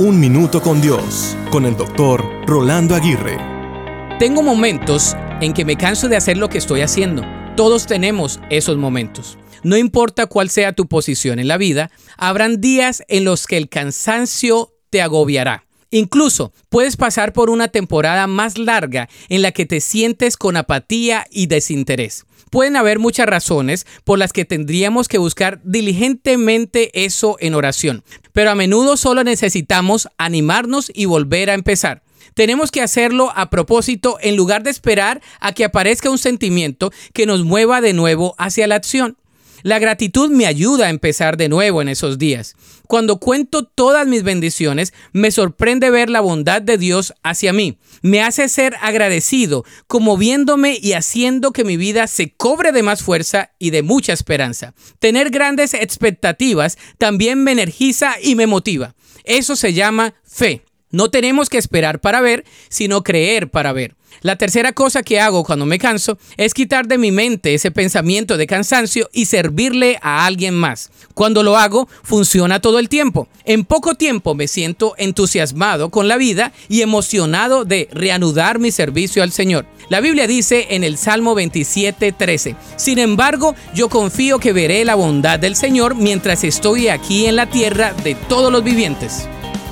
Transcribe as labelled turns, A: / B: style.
A: Un Minuto con Dios, con el doctor Rolando Aguirre.
B: Tengo momentos en que me canso de hacer lo que estoy haciendo. Todos tenemos esos momentos. No importa cuál sea tu posición en la vida, habrán días en los que el cansancio te agobiará. Incluso puedes pasar por una temporada más larga en la que te sientes con apatía y desinterés. Pueden haber muchas razones por las que tendríamos que buscar diligentemente eso en oración, pero a menudo solo necesitamos animarnos y volver a empezar. Tenemos que hacerlo a propósito en lugar de esperar a que aparezca un sentimiento que nos mueva de nuevo hacia la acción. La gratitud me ayuda a empezar de nuevo en esos días. Cuando cuento todas mis bendiciones, me sorprende ver la bondad de Dios hacia mí. Me hace ser agradecido, conmoviéndome y haciendo que mi vida se cobre de más fuerza y de mucha esperanza. Tener grandes expectativas también me energiza y me motiva. Eso se llama fe. No tenemos que esperar para ver, sino creer para ver. La tercera cosa que hago cuando me canso es quitar de mi mente ese pensamiento de cansancio y servirle a alguien más. Cuando lo hago, funciona todo el tiempo. En poco tiempo me siento entusiasmado con la vida y emocionado de reanudar mi servicio al Señor. La Biblia dice en el Salmo 27:13, Sin embargo, yo confío que veré la bondad del Señor mientras estoy aquí en la tierra de todos los vivientes.